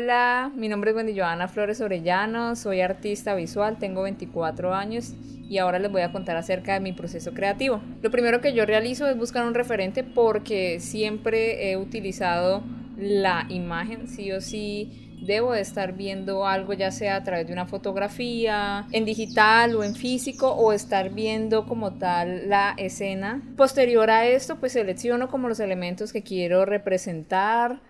Hola, mi nombre es Wendy Joana Flores Orellano, soy artista visual, tengo 24 años y ahora les voy a contar acerca de mi proceso creativo. Lo primero que yo realizo es buscar un referente porque siempre he utilizado la imagen, sí o sí debo de estar viendo algo ya sea a través de una fotografía, en digital o en físico, o estar viendo como tal la escena. Posterior a esto, pues selecciono como los elementos que quiero representar,